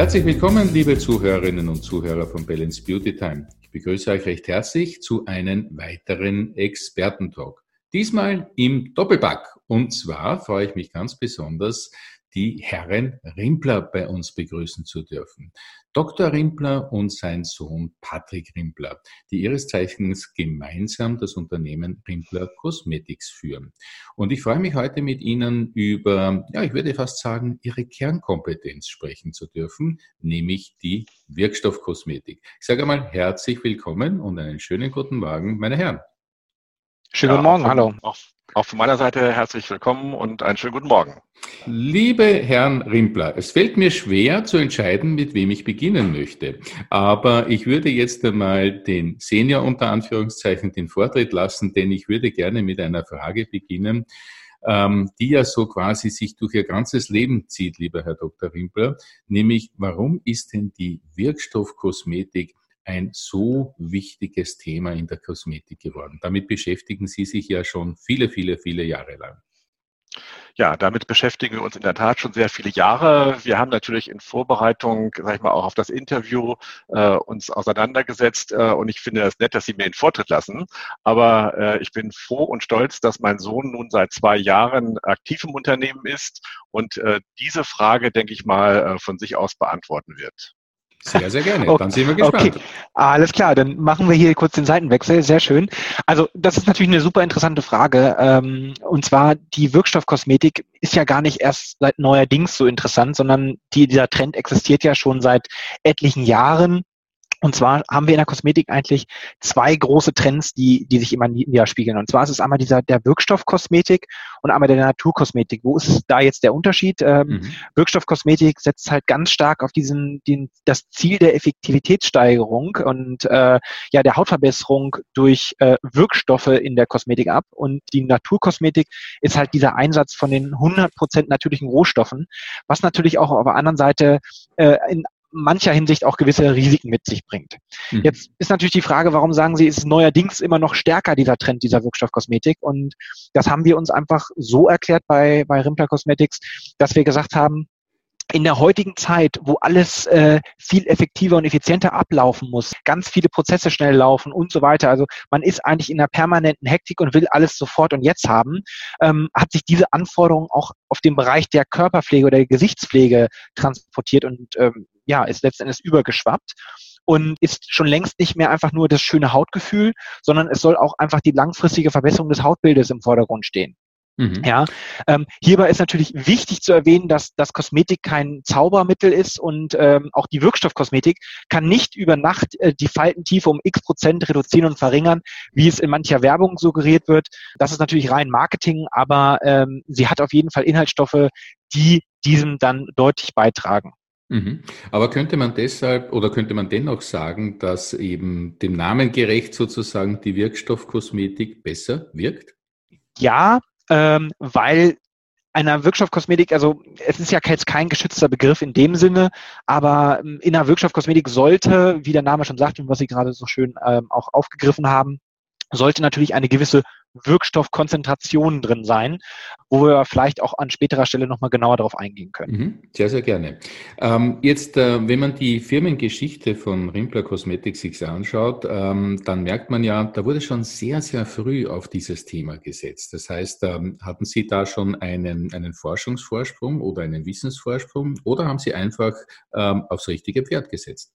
Herzlich willkommen, liebe Zuhörerinnen und Zuhörer von Balance Beauty Time. Ich begrüße euch recht herzlich zu einem weiteren Expertentalk. Diesmal im Doppelpack. Und zwar freue ich mich ganz besonders, die Herren Rimpler bei uns begrüßen zu dürfen. Dr. Rimpler und sein Sohn Patrick Rimpler, die ihres Zeichens gemeinsam das Unternehmen Rimpler Cosmetics führen. Und ich freue mich heute mit Ihnen über, ja, ich würde fast sagen, Ihre Kernkompetenz sprechen zu dürfen, nämlich die Wirkstoffkosmetik. Ich sage einmal herzlich willkommen und einen schönen guten Morgen, meine Herren. Schönen guten Morgen, hallo. Auch, auch von meiner Seite herzlich willkommen und einen schönen guten Morgen. Liebe Herrn Rimpler, es fällt mir schwer zu entscheiden, mit wem ich beginnen möchte. Aber ich würde jetzt einmal den Senior unter Anführungszeichen den Vortritt lassen, denn ich würde gerne mit einer Frage beginnen, ähm, die ja so quasi sich durch Ihr ganzes Leben zieht, lieber Herr Dr. Rimpler, nämlich warum ist denn die Wirkstoffkosmetik ein so wichtiges Thema in der Kosmetik geworden. Damit beschäftigen Sie sich ja schon viele, viele, viele Jahre lang. Ja, damit beschäftigen wir uns in der Tat schon sehr viele Jahre. Wir haben natürlich in Vorbereitung, sag ich mal, auch auf das Interview äh, uns auseinandergesetzt äh, und ich finde es nett, dass Sie mir den Vortritt lassen. Aber äh, ich bin froh und stolz, dass mein Sohn nun seit zwei Jahren aktiv im Unternehmen ist und äh, diese Frage, denke ich mal, äh, von sich aus beantworten wird. Sehr, sehr gerne. Dann sind wir gespannt. Okay. Alles klar, dann machen wir hier kurz den Seitenwechsel. Sehr schön. Also das ist natürlich eine super interessante Frage. Ähm, und zwar die Wirkstoffkosmetik ist ja gar nicht erst seit neuerdings so interessant, sondern die, dieser Trend existiert ja schon seit etlichen Jahren. Und zwar haben wir in der Kosmetik eigentlich zwei große Trends, die, die sich immer niederspiegeln. Und zwar ist es einmal dieser der Wirkstoffkosmetik und einmal der Naturkosmetik. Wo ist da jetzt der Unterschied? Ähm, mhm. Wirkstoffkosmetik setzt halt ganz stark auf diesen den, das Ziel der Effektivitätssteigerung und äh, ja der Hautverbesserung durch äh, Wirkstoffe in der Kosmetik ab. Und die Naturkosmetik ist halt dieser Einsatz von den 100% natürlichen Rohstoffen, was natürlich auch auf der anderen Seite äh, in mancher Hinsicht auch gewisse Risiken mit sich bringt. Mhm. Jetzt ist natürlich die Frage, warum sagen Sie, ist neuerdings immer noch stärker, dieser Trend dieser Wirkstoffkosmetik? Und das haben wir uns einfach so erklärt bei, bei Rimpler Cosmetics, dass wir gesagt haben, in der heutigen Zeit, wo alles äh, viel effektiver und effizienter ablaufen muss, ganz viele Prozesse schnell laufen und so weiter, also man ist eigentlich in einer permanenten Hektik und will alles sofort und jetzt haben, ähm, hat sich diese Anforderung auch auf den Bereich der Körperpflege oder der Gesichtspflege transportiert und ähm, ja, ist letztendlich übergeschwappt und ist schon längst nicht mehr einfach nur das schöne Hautgefühl, sondern es soll auch einfach die langfristige Verbesserung des Hautbildes im Vordergrund stehen. Mhm. Ja, ähm, hierbei ist natürlich wichtig zu erwähnen, dass das Kosmetik kein Zaubermittel ist und ähm, auch die Wirkstoffkosmetik kann nicht über Nacht äh, die Faltentiefe um x Prozent reduzieren und verringern, wie es in mancher Werbung suggeriert wird. Das ist natürlich rein Marketing, aber ähm, sie hat auf jeden Fall Inhaltsstoffe, die diesem dann deutlich beitragen. Mhm. Aber könnte man deshalb oder könnte man dennoch sagen, dass eben dem Namen gerecht sozusagen die Wirkstoffkosmetik besser wirkt? Ja, ähm, weil einer Wirkstoffkosmetik, also es ist ja jetzt kein geschützter Begriff in dem Sinne, aber ähm, in einer Wirkstoffkosmetik sollte, wie der Name schon sagt und was Sie gerade so schön ähm, auch aufgegriffen haben, sollte natürlich eine gewisse Wirkstoffkonzentration drin sein, wo wir vielleicht auch an späterer Stelle nochmal genauer darauf eingehen können. Mhm, sehr, sehr gerne. Ähm, jetzt, äh, wenn man die Firmengeschichte von Rimpler Cosmetics sich anschaut, ähm, dann merkt man ja, da wurde schon sehr, sehr früh auf dieses Thema gesetzt. Das heißt, ähm, hatten Sie da schon einen, einen Forschungsvorsprung oder einen Wissensvorsprung oder haben Sie einfach ähm, aufs richtige Pferd gesetzt?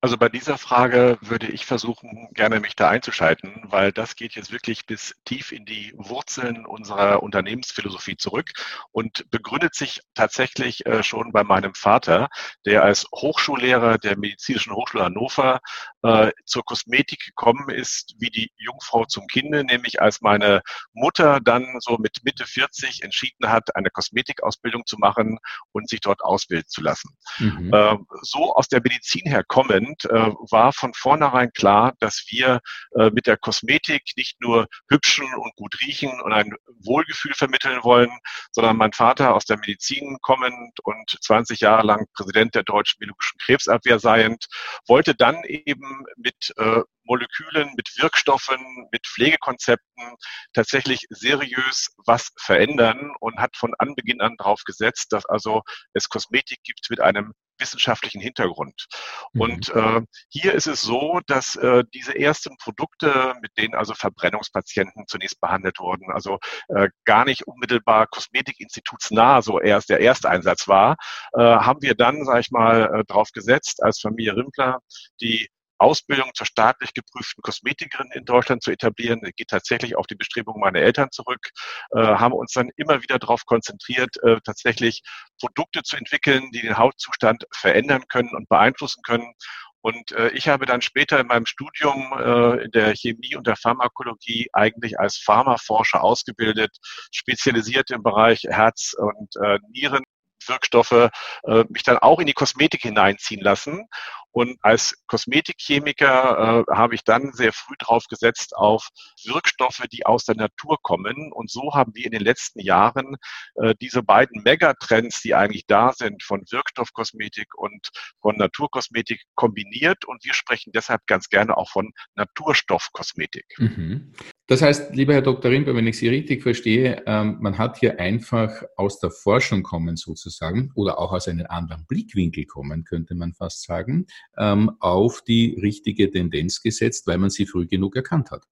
Also bei dieser Frage würde ich versuchen, gerne mich da einzuschalten, weil das geht jetzt wirklich bis tief in die Wurzeln unserer Unternehmensphilosophie zurück und begründet sich tatsächlich äh, schon bei meinem Vater, der als Hochschullehrer der Medizinischen Hochschule Hannover äh, zur Kosmetik gekommen ist, wie die Jungfrau zum Kinde, nämlich als meine Mutter dann so mit Mitte 40 entschieden hat, eine Kosmetikausbildung zu machen und sich dort ausbilden zu lassen. Mhm. Äh, so aus der Medizin herkommen, sind, äh, war von vornherein klar, dass wir äh, mit der Kosmetik nicht nur hübschen und gut riechen und ein Wohlgefühl vermitteln wollen, sondern mein Vater aus der Medizin kommend und 20 Jahre lang Präsident der Deutschen Biologischen Krebsabwehr seiend, wollte dann eben mit äh, Molekülen, mit Wirkstoffen, mit Pflegekonzepten tatsächlich seriös was verändern und hat von Anbeginn an darauf gesetzt, dass also es Kosmetik gibt mit einem wissenschaftlichen Hintergrund. Mhm. Und äh, hier ist es so, dass äh, diese ersten Produkte, mit denen also Verbrennungspatienten zunächst behandelt wurden, also äh, gar nicht unmittelbar Kosmetikinstitutsnah so erst der Ersteinsatz war, äh, haben wir dann, sage ich mal, äh, drauf gesetzt, als Familie Rimpler die Ausbildung zur staatlich geprüften Kosmetikerin in Deutschland zu etablieren. Das geht tatsächlich auf die Bestrebungen meiner Eltern zurück, äh, haben uns dann immer wieder darauf konzentriert, äh, tatsächlich Produkte zu entwickeln, die den Hautzustand verändern können und beeinflussen können. Und äh, ich habe dann später in meinem Studium äh, in der Chemie und der Pharmakologie eigentlich als Pharmaforscher ausgebildet, spezialisiert im Bereich Herz und äh, Nieren. Äh, mich dann auch in die Kosmetik hineinziehen lassen und als Kosmetikchemiker äh, habe ich dann sehr früh drauf gesetzt auf Wirkstoffe, die aus der Natur kommen. Und so haben wir in den letzten Jahren äh, diese beiden Megatrends, die eigentlich da sind, von Wirkstoffkosmetik und von Naturkosmetik kombiniert. Und wir sprechen deshalb ganz gerne auch von Naturstoffkosmetik. Mhm. Das heißt, lieber Herr Dr. Rimper, wenn ich Sie richtig verstehe, ähm, man hat hier einfach aus der Forschung kommen sozusagen oder auch aus einem anderen Blickwinkel kommen, könnte man fast sagen, auf die richtige Tendenz gesetzt, weil man sie früh genug erkannt hat.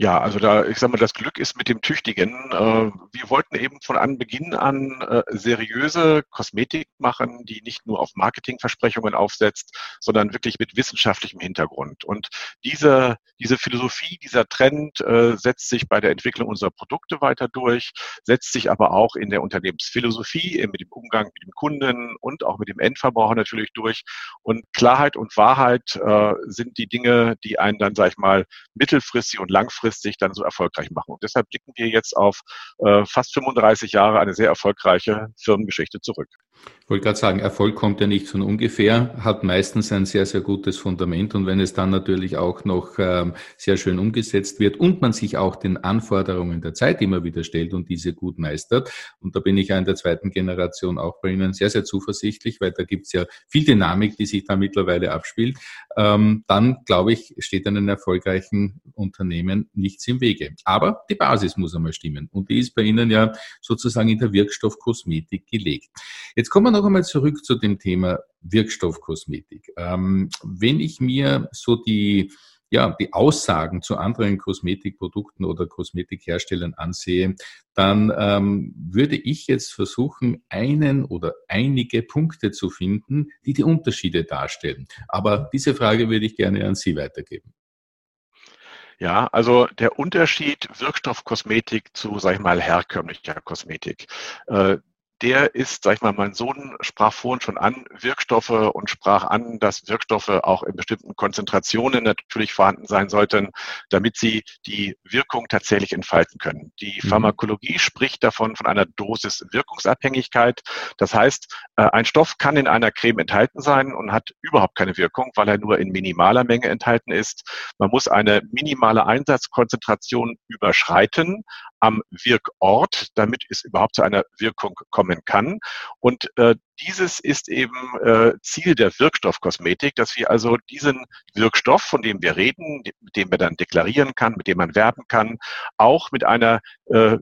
Ja, also da, ich sag mal, das Glück ist mit dem Tüchtigen. Äh, wir wollten eben von Anbeginn an äh, seriöse Kosmetik machen, die nicht nur auf Marketingversprechungen aufsetzt, sondern wirklich mit wissenschaftlichem Hintergrund. Und diese, diese Philosophie, dieser Trend äh, setzt sich bei der Entwicklung unserer Produkte weiter durch, setzt sich aber auch in der Unternehmensphilosophie, mit dem Umgang mit dem Kunden und auch mit dem Endverbraucher natürlich durch. Und Klarheit und Wahrheit sind die Dinge, die einen dann, sag ich mal, mittelfristig und langfristig langfristig dann so erfolgreich machen. Und deshalb blicken wir jetzt auf äh, fast 35 Jahre eine sehr erfolgreiche Firmengeschichte zurück. Ich wollte gerade sagen, Erfolg kommt ja nicht von ungefähr, hat meistens ein sehr, sehr gutes Fundament und wenn es dann natürlich auch noch ähm, sehr schön umgesetzt wird und man sich auch den Anforderungen der Zeit immer wieder stellt und diese gut meistert, und da bin ich ja in der zweiten Generation auch bei Ihnen sehr, sehr zuversichtlich, weil da gibt es ja viel Dynamik, die sich da mittlerweile abspielt, ähm, dann glaube ich, steht einem erfolgreichen Unternehmen nichts im Wege. Aber die Basis muss einmal stimmen und die ist bei Ihnen ja sozusagen in der Wirkstoffkosmetik gelegt. Jetzt kommen wir noch einmal zurück zu dem Thema Wirkstoffkosmetik. Ähm, wenn ich mir so die, ja, die Aussagen zu anderen Kosmetikprodukten oder Kosmetikherstellern ansehe, dann ähm, würde ich jetzt versuchen, einen oder einige Punkte zu finden, die die Unterschiede darstellen. Aber diese Frage würde ich gerne an Sie weitergeben. Ja, also der Unterschied Wirkstoffkosmetik zu, sag ich mal, herkömmlicher Kosmetik. Äh, der ist, sag ich mal, mein Sohn sprach vorhin schon an Wirkstoffe und sprach an, dass Wirkstoffe auch in bestimmten Konzentrationen natürlich vorhanden sein sollten, damit sie die Wirkung tatsächlich entfalten können. Die mhm. Pharmakologie spricht davon von einer Dosis-Wirkungsabhängigkeit. Das heißt, äh, ein Stoff kann in einer Creme enthalten sein und hat überhaupt keine Wirkung, weil er nur in minimaler Menge enthalten ist. Man muss eine minimale Einsatzkonzentration überschreiten, am Wirkort, damit es überhaupt zu einer Wirkung kommen kann. Und äh, dieses ist eben äh, Ziel der Wirkstoffkosmetik, dass wir also diesen Wirkstoff, von dem wir reden, mit dem wir dann deklarieren kann, mit dem man werben kann, auch mit einer äh,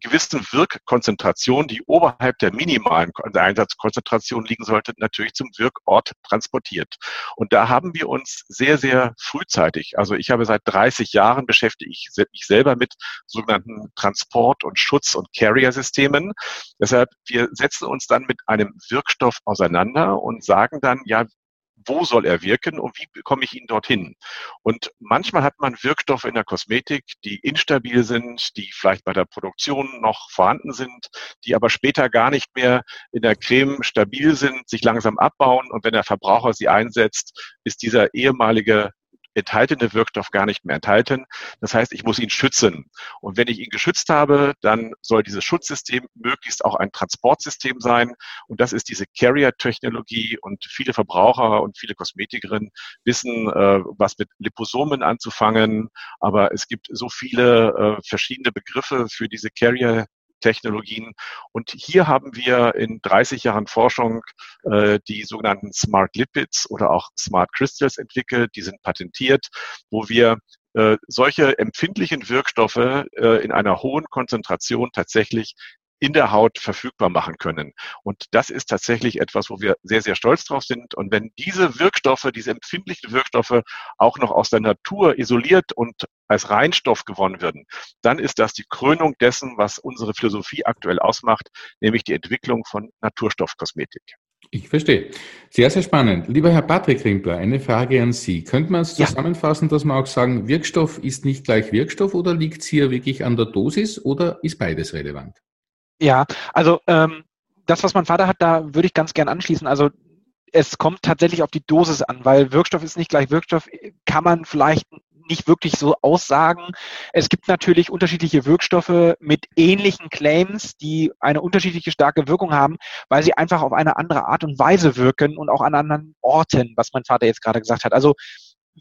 gewissen Wirkkonzentration, die oberhalb der minimalen Einsatzkonzentration liegen sollte, natürlich zum Wirkort transportiert. Und da haben wir uns sehr, sehr frühzeitig, also ich habe seit 30 Jahren beschäftige ich mich selber mit sogenannten Transport- und Schutz- und Carrier-Systemen. Deshalb, wir setzen uns dann mit einem Wirkstoff auseinander und sagen dann, ja, wo soll er wirken und wie bekomme ich ihn dorthin? Und manchmal hat man Wirkstoffe in der Kosmetik, die instabil sind, die vielleicht bei der Produktion noch vorhanden sind, die aber später gar nicht mehr in der Creme stabil sind, sich langsam abbauen und wenn der Verbraucher sie einsetzt, ist dieser ehemalige enthaltene Wirkstoff gar nicht mehr enthalten. Das heißt, ich muss ihn schützen. Und wenn ich ihn geschützt habe, dann soll dieses Schutzsystem möglichst auch ein Transportsystem sein. Und das ist diese Carrier-Technologie. Und viele Verbraucher und viele Kosmetikerinnen wissen, äh, was mit Liposomen anzufangen. Aber es gibt so viele äh, verschiedene Begriffe für diese Carrier Technologien. Und hier haben wir in 30 Jahren Forschung äh, die sogenannten Smart Lipids oder auch Smart Crystals entwickelt. Die sind patentiert, wo wir äh, solche empfindlichen Wirkstoffe äh, in einer hohen Konzentration tatsächlich in der Haut verfügbar machen können. Und das ist tatsächlich etwas, wo wir sehr, sehr stolz drauf sind. Und wenn diese Wirkstoffe, diese empfindlichen Wirkstoffe auch noch aus der Natur isoliert und als Reinstoff gewonnen würden, dann ist das die Krönung dessen, was unsere Philosophie aktuell ausmacht, nämlich die Entwicklung von Naturstoffkosmetik. Ich verstehe. Sehr, sehr spannend. Lieber Herr Patrick Rimpler, eine Frage an Sie. Könnte man es zusammenfassen, dass man auch sagen, Wirkstoff ist nicht gleich Wirkstoff oder liegt es hier wirklich an der Dosis oder ist beides relevant? Ja, also ähm, das, was mein Vater hat, da würde ich ganz gern anschließen. Also es kommt tatsächlich auf die Dosis an, weil Wirkstoff ist nicht gleich Wirkstoff, kann man vielleicht nicht wirklich so aussagen. Es gibt natürlich unterschiedliche Wirkstoffe mit ähnlichen Claims, die eine unterschiedliche starke Wirkung haben, weil sie einfach auf eine andere Art und Weise wirken und auch an anderen Orten, was mein Vater jetzt gerade gesagt hat. Also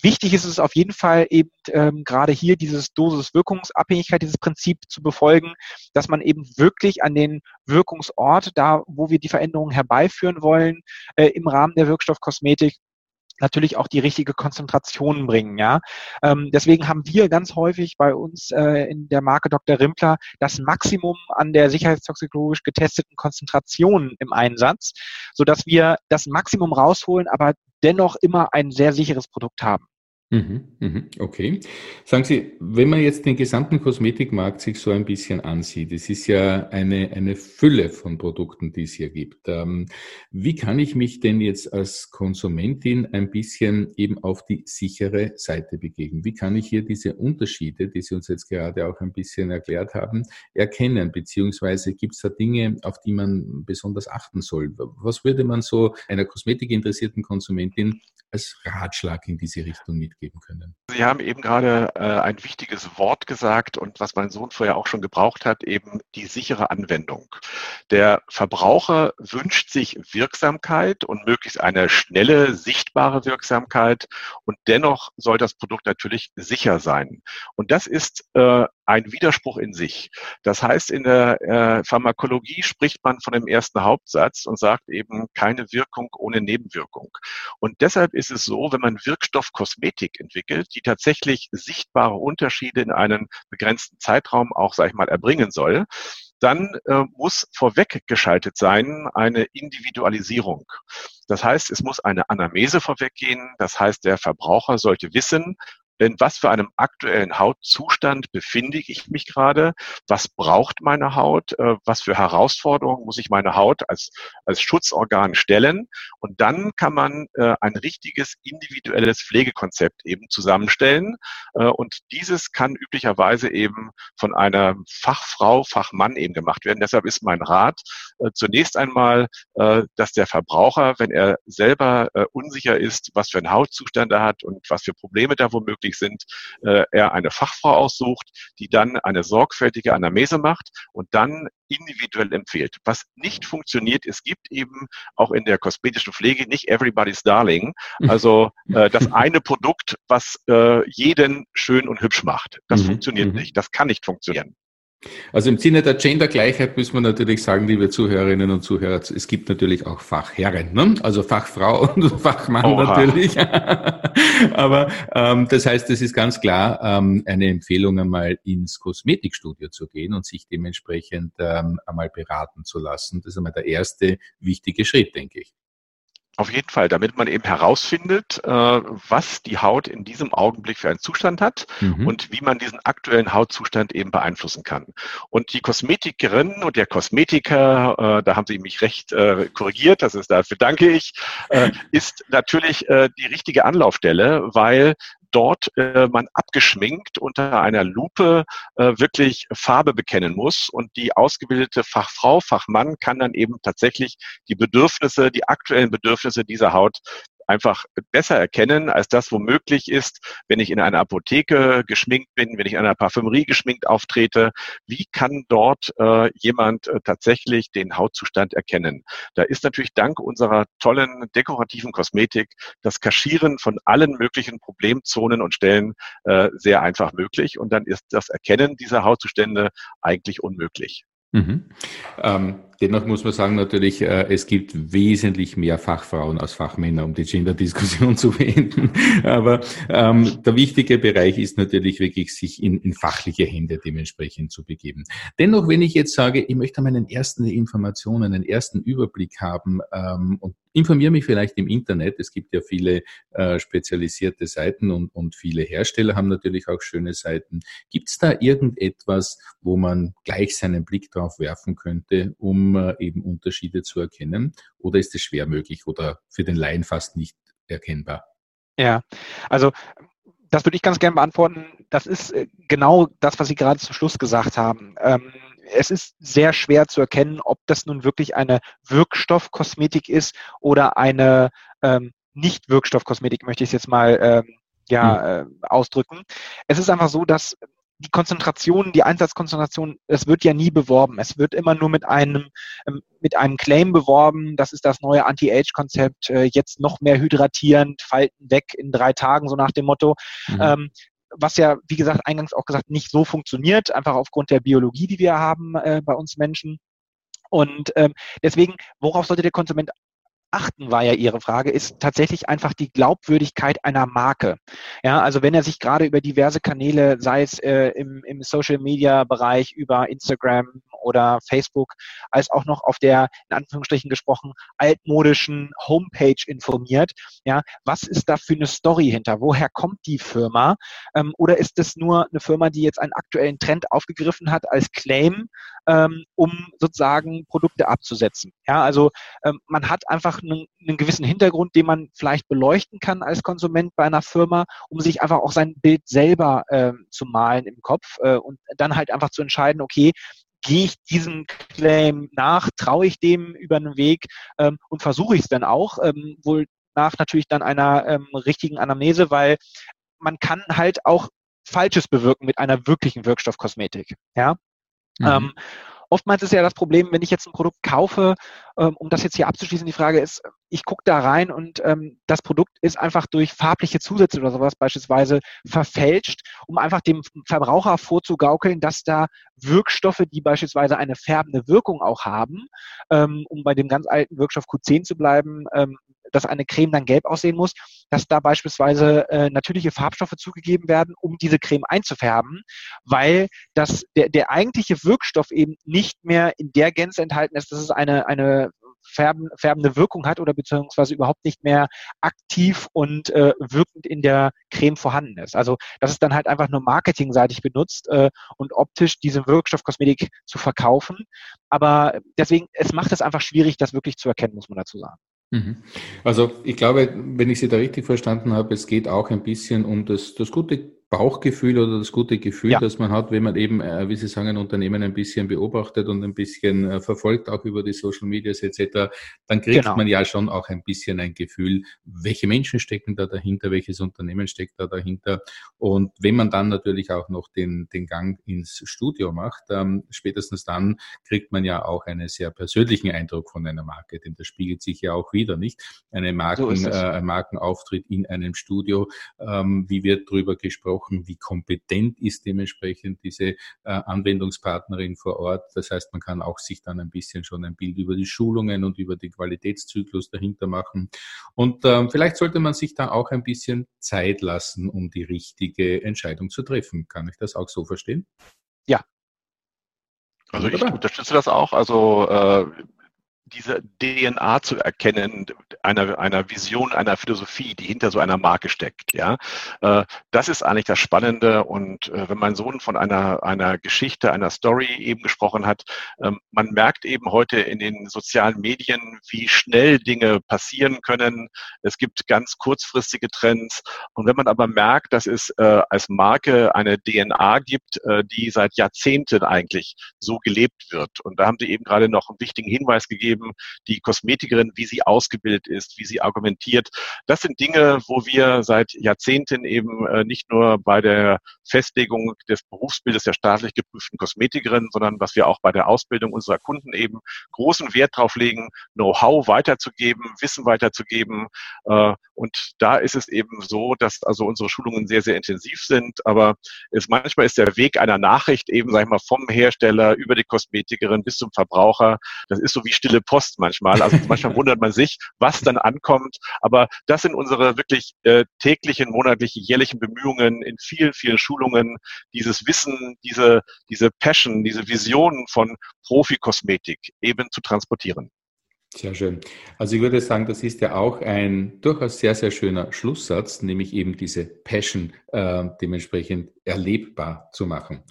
wichtig ist es auf jeden Fall eben ähm, gerade hier dieses Dosis-Wirkungsabhängigkeit, dieses Prinzip zu befolgen, dass man eben wirklich an den Wirkungsort, da wo wir die Veränderungen herbeiführen wollen, äh, im Rahmen der Wirkstoffkosmetik, natürlich auch die richtige Konzentration bringen. Ja, ähm, deswegen haben wir ganz häufig bei uns äh, in der Marke Dr. Rimpler das Maximum an der sicherheitstoxikologisch getesteten Konzentration im Einsatz, so dass wir das Maximum rausholen, aber dennoch immer ein sehr sicheres Produkt haben. Mhm, mhm, okay. Sagen Sie, wenn man jetzt den gesamten Kosmetikmarkt sich so ein bisschen ansieht, es ist ja eine, eine Fülle von Produkten, die es hier gibt. Ähm, wie kann ich mich denn jetzt als Konsumentin ein bisschen eben auf die sichere Seite begeben? Wie kann ich hier diese Unterschiede, die Sie uns jetzt gerade auch ein bisschen erklärt haben, erkennen? Beziehungsweise gibt es da Dinge, auf die man besonders achten soll? Was würde man so einer kosmetikinteressierten Konsumentin als Ratschlag in diese Richtung mitgeben können? Sie haben eben gerade äh, ein wichtiges Wort gesagt und was mein Sohn vorher auch schon gebraucht hat, eben die sichere Anwendung. Der Verbraucher wünscht sich Wirksamkeit und möglichst eine schnelle, sichtbare Wirksamkeit und dennoch soll das Produkt natürlich sicher sein. Und das ist äh, ein Widerspruch in sich. Das heißt, in der äh, Pharmakologie spricht man von dem ersten Hauptsatz und sagt eben keine Wirkung ohne Nebenwirkung. Und deshalb ist es so, wenn man Wirkstoffkosmetik entwickelt, die tatsächlich sichtbare Unterschiede in einem begrenzten Zeitraum auch, sag ich mal, erbringen soll, dann äh, muss vorweggeschaltet sein eine Individualisierung. Das heißt, es muss eine Anamese vorweggehen. Das heißt, der Verbraucher sollte wissen, in was für einem aktuellen Hautzustand befinde ich mich gerade, was braucht meine Haut, äh, was für Herausforderungen muss ich meine Haut als, als Schutzorgan stellen. Und dann kann man äh, ein richtiges individuelles Pflegekonzept eben zusammenstellen. Äh, und dieses kann üblicherweise eben von einer Fachfrau, Fachmann eben gemacht werden. Deshalb ist mein Rat zunächst einmal, dass der Verbraucher, wenn er selber unsicher ist, was für einen Hautzustand er hat und was für Probleme da womöglich tätig sind, äh, er eine Fachfrau aussucht, die dann eine sorgfältige Anamese macht und dann individuell empfiehlt. Was nicht funktioniert, es gibt eben auch in der kosmetischen Pflege nicht everybody's darling, also äh, das eine Produkt, was äh, jeden schön und hübsch macht. Das mhm. funktioniert mhm. nicht, das kann nicht funktionieren. Also im Sinne der Gendergleichheit müssen wir natürlich sagen, liebe Zuhörerinnen und Zuhörer, es gibt natürlich auch Fachherren, ne? also Fachfrau und Fachmann Oha. natürlich. Aber ähm, das heißt, es ist ganz klar ähm, eine Empfehlung, einmal ins Kosmetikstudio zu gehen und sich dementsprechend ähm, einmal beraten zu lassen. Das ist einmal der erste wichtige Schritt, denke ich. Auf jeden Fall, damit man eben herausfindet, äh, was die Haut in diesem Augenblick für einen Zustand hat mhm. und wie man diesen aktuellen Hautzustand eben beeinflussen kann. Und die Kosmetikerin und der Kosmetiker, äh, da haben Sie mich recht äh, korrigiert, das ist dafür danke ich, ist natürlich die richtige Anlaufstelle, weil dort äh, man abgeschminkt unter einer Lupe äh, wirklich Farbe bekennen muss. Und die ausgebildete Fachfrau, Fachmann kann dann eben tatsächlich die Bedürfnisse, die aktuellen Bedürfnisse dieser Haut einfach besser erkennen, als das womöglich ist, wenn ich in einer Apotheke geschminkt bin, wenn ich in einer Parfümerie geschminkt auftrete. Wie kann dort äh, jemand äh, tatsächlich den Hautzustand erkennen? Da ist natürlich dank unserer tollen dekorativen Kosmetik das Kaschieren von allen möglichen Problemzonen und Stellen äh, sehr einfach möglich. Und dann ist das Erkennen dieser Hautzustände eigentlich unmöglich. Mhm. Ähm, dennoch muss man sagen natürlich, äh, es gibt wesentlich mehr Fachfrauen als Fachmänner, um die Gender-Diskussion zu beenden. Aber ähm, der wichtige Bereich ist natürlich wirklich, sich in, in fachliche Hände dementsprechend zu begeben. Dennoch, wenn ich jetzt sage, ich möchte meinen ersten Informationen, einen ersten Überblick haben ähm, und informiere mich vielleicht im Internet. Es gibt ja viele äh, spezialisierte Seiten und, und viele Hersteller haben natürlich auch schöne Seiten. Gibt es da irgendetwas, wo man gleich seinen Blick drauf werfen könnte, um eben Unterschiede zu erkennen? Oder ist es schwer möglich oder für den Laien fast nicht erkennbar? Ja, also das würde ich ganz gerne beantworten. Das ist äh, genau das, was Sie gerade zum Schluss gesagt haben. Ähm, es ist sehr schwer zu erkennen, ob das nun wirklich eine Wirkstoffkosmetik ist oder eine ähm, Nicht-Wirkstoffkosmetik, möchte ich es jetzt mal ähm, ja, hm. äh, ausdrücken. Es ist einfach so, dass die Konzentration, die Einsatzkonzentration, es wird ja nie beworben. Es wird immer nur mit einem, ähm, mit einem Claim beworben. Das ist das neue Anti-Age-Konzept. Äh, jetzt noch mehr hydratierend, Falten weg in drei Tagen, so nach dem Motto. Mhm. Ähm, was ja, wie gesagt, eingangs auch gesagt, nicht so funktioniert, einfach aufgrund der Biologie, die wir haben äh, bei uns Menschen. Und ähm, deswegen, worauf sollte der Konsument achten, war ja Ihre Frage, ist tatsächlich einfach die Glaubwürdigkeit einer Marke. Ja, also wenn er sich gerade über diverse Kanäle, sei es äh, im, im Social Media Bereich, über Instagram oder Facebook, als auch noch auf der, in Anführungsstrichen gesprochen, altmodischen Homepage informiert, ja, was ist da für eine Story hinter? Woher kommt die Firma? Ähm, oder ist es nur eine Firma, die jetzt einen aktuellen Trend aufgegriffen hat als Claim, ähm, um sozusagen Produkte abzusetzen? Ja, also ähm, man hat einfach einen, einen gewissen Hintergrund, den man vielleicht beleuchten kann als Konsument bei einer Firma, um sich einfach auch sein Bild selber äh, zu malen im Kopf äh, und dann halt einfach zu entscheiden, okay, gehe ich diesem Claim nach, traue ich dem über den Weg ähm, und versuche ich es dann auch, ähm, wohl nach natürlich dann einer ähm, richtigen Anamnese, weil man kann halt auch Falsches bewirken mit einer wirklichen Wirkstoffkosmetik. Ja. Mhm. Ähm, oftmals ist ja das Problem, wenn ich jetzt ein Produkt kaufe, ähm, um das jetzt hier abzuschließen, die Frage ist, ich gucke da rein und ähm, das Produkt ist einfach durch farbliche Zusätze oder sowas beispielsweise verfälscht, um einfach dem Verbraucher vorzugaukeln, dass da Wirkstoffe, die beispielsweise eine färbende Wirkung auch haben, ähm, um bei dem ganz alten Wirkstoff Q10 zu bleiben, ähm, dass eine Creme dann gelb aussehen muss, dass da beispielsweise äh, natürliche Farbstoffe zugegeben werden, um diese Creme einzufärben, weil das, der, der eigentliche Wirkstoff eben nicht mehr in der Gänze enthalten ist, dass es eine, eine färben, färbende Wirkung hat oder beziehungsweise überhaupt nicht mehr aktiv und äh, wirkend in der Creme vorhanden ist. Also das ist dann halt einfach nur marketingseitig benutzt äh, und optisch diese Wirkstoffkosmetik zu verkaufen. Aber deswegen, es macht es einfach schwierig, das wirklich zu erkennen, muss man dazu sagen. Mhm. Also ich glaube, wenn ich Sie da richtig verstanden habe, es geht auch ein bisschen um das, das gute Bauchgefühl oder das gute Gefühl, ja. das man hat, wenn man eben, äh, wie Sie sagen, ein Unternehmen ein bisschen beobachtet und ein bisschen äh, verfolgt, auch über die Social Medias etc., dann kriegt genau. man ja schon auch ein bisschen ein Gefühl, welche Menschen stecken da dahinter, welches Unternehmen steckt da dahinter. Und wenn man dann natürlich auch noch den, den Gang ins Studio macht, ähm, spätestens dann kriegt man ja auch einen sehr persönlichen Eindruck von einer Marke, denn das spiegelt sich ja auch wieder, nicht? Eine Marken, so äh, ein Markenauftritt in einem Studio, ähm, wie wird drüber gesprochen? Gesprochen, wie kompetent ist dementsprechend diese äh, Anwendungspartnerin vor Ort. Das heißt, man kann auch sich dann ein bisschen schon ein Bild über die Schulungen und über den Qualitätszyklus dahinter machen. Und ähm, vielleicht sollte man sich da auch ein bisschen Zeit lassen, um die richtige Entscheidung zu treffen. Kann ich das auch so verstehen? Ja, also ich unterstütze das auch. Also äh, diese DNA zu erkennen, einer, einer Vision, einer Philosophie, die hinter so einer Marke steckt. Ja, äh, das ist eigentlich das Spannende. Und äh, wenn mein Sohn von einer, einer Geschichte, einer Story eben gesprochen hat, ähm, man merkt eben heute in den sozialen Medien, wie schnell Dinge passieren können. Es gibt ganz kurzfristige Trends. Und wenn man aber merkt, dass es äh, als Marke eine DNA gibt, die seit Jahrzehnten eigentlich so gelebt wird. Und da haben Sie eben gerade noch einen wichtigen Hinweis gegeben, eben die Kosmetikerin, wie sie ausgebildet ist, wie sie argumentiert. Das sind Dinge, wo wir seit Jahrzehnten eben äh, nicht nur bei der Festlegung des Berufsbildes der staatlich geprüften Kosmetikerin, sondern was wir auch bei der Ausbildung unserer Kunden eben großen Wert drauf legen, Know-how weiterzugeben, Wissen weiterzugeben. Äh, und da ist es eben so, dass also unsere Schulungen sehr, sehr intensiv sind. Aber es, manchmal ist der Weg einer Nachricht eben, sag ich mal, vom Hersteller über die Kosmetikerin bis zum Verbraucher. Das ist so wie stille Post manchmal. Also manchmal wundert man sich, was dann ankommt. Aber das sind unsere wirklich äh, täglichen, monatlichen, jährlichen Bemühungen in vielen, vielen Schulungen, dieses Wissen, diese, diese Passion, diese Visionen von Profikosmetik eben zu transportieren. Sehr schön. Also ich würde sagen, das ist ja auch ein durchaus sehr, sehr schöner Schlusssatz, nämlich eben diese Passion äh, dementsprechend erlebbar zu machen.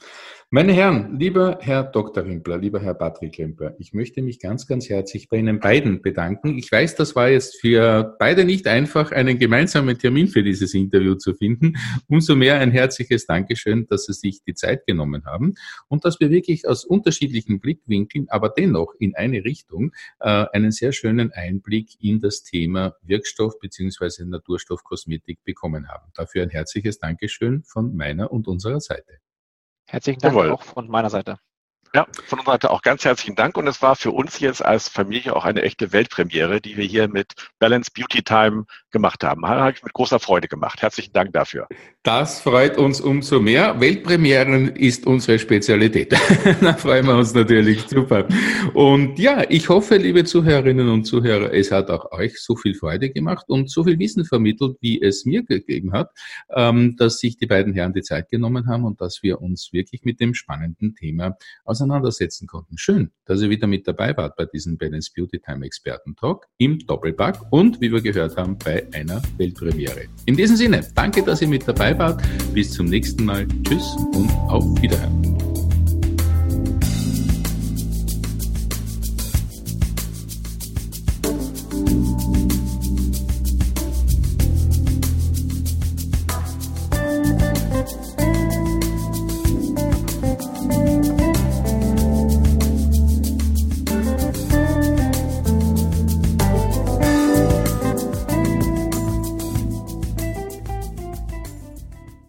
Meine Herren, lieber Herr Dr. Rimpler, lieber Herr Patrick Rimpler, ich möchte mich ganz, ganz herzlich bei Ihnen beiden bedanken. Ich weiß, das war jetzt für beide nicht einfach, einen gemeinsamen Termin für dieses Interview zu finden. Umso mehr ein herzliches Dankeschön, dass Sie sich die Zeit genommen haben und dass wir wirklich aus unterschiedlichen Blickwinkeln, aber dennoch in eine Richtung, äh, einen sehr schönen Einblick in das Thema Wirkstoff beziehungsweise Naturstoffkosmetik bekommen haben. Dafür ein herzliches Dankeschön von meiner und unserer Seite. Herzlichen Dank Jawohl. auch von meiner Seite. Ja, von unserer Seite auch ganz herzlichen Dank und es war für uns jetzt als Familie auch eine echte Weltpremiere, die wir hier mit Balance Beauty Time gemacht haben. Habe ich mit großer Freude gemacht. Herzlichen Dank dafür. Das freut uns umso mehr. Weltpremieren ist unsere Spezialität. da freuen wir uns natürlich super. Und ja, ich hoffe, liebe Zuhörerinnen und Zuhörer, es hat auch euch so viel Freude gemacht und so viel Wissen vermittelt, wie es mir gegeben hat, ähm, dass sich die beiden Herren die Zeit genommen haben und dass wir uns wirklich mit dem spannenden Thema auseinandersetzen auseinandersetzen konnten. Schön, dass ihr wieder mit dabei wart bei diesem Balance Beauty Time Experten Talk im Doppelpack und wie wir gehört haben, bei einer Weltpremiere. In diesem Sinne, danke, dass ihr mit dabei wart. Bis zum nächsten Mal. Tschüss und auf Wiederhören.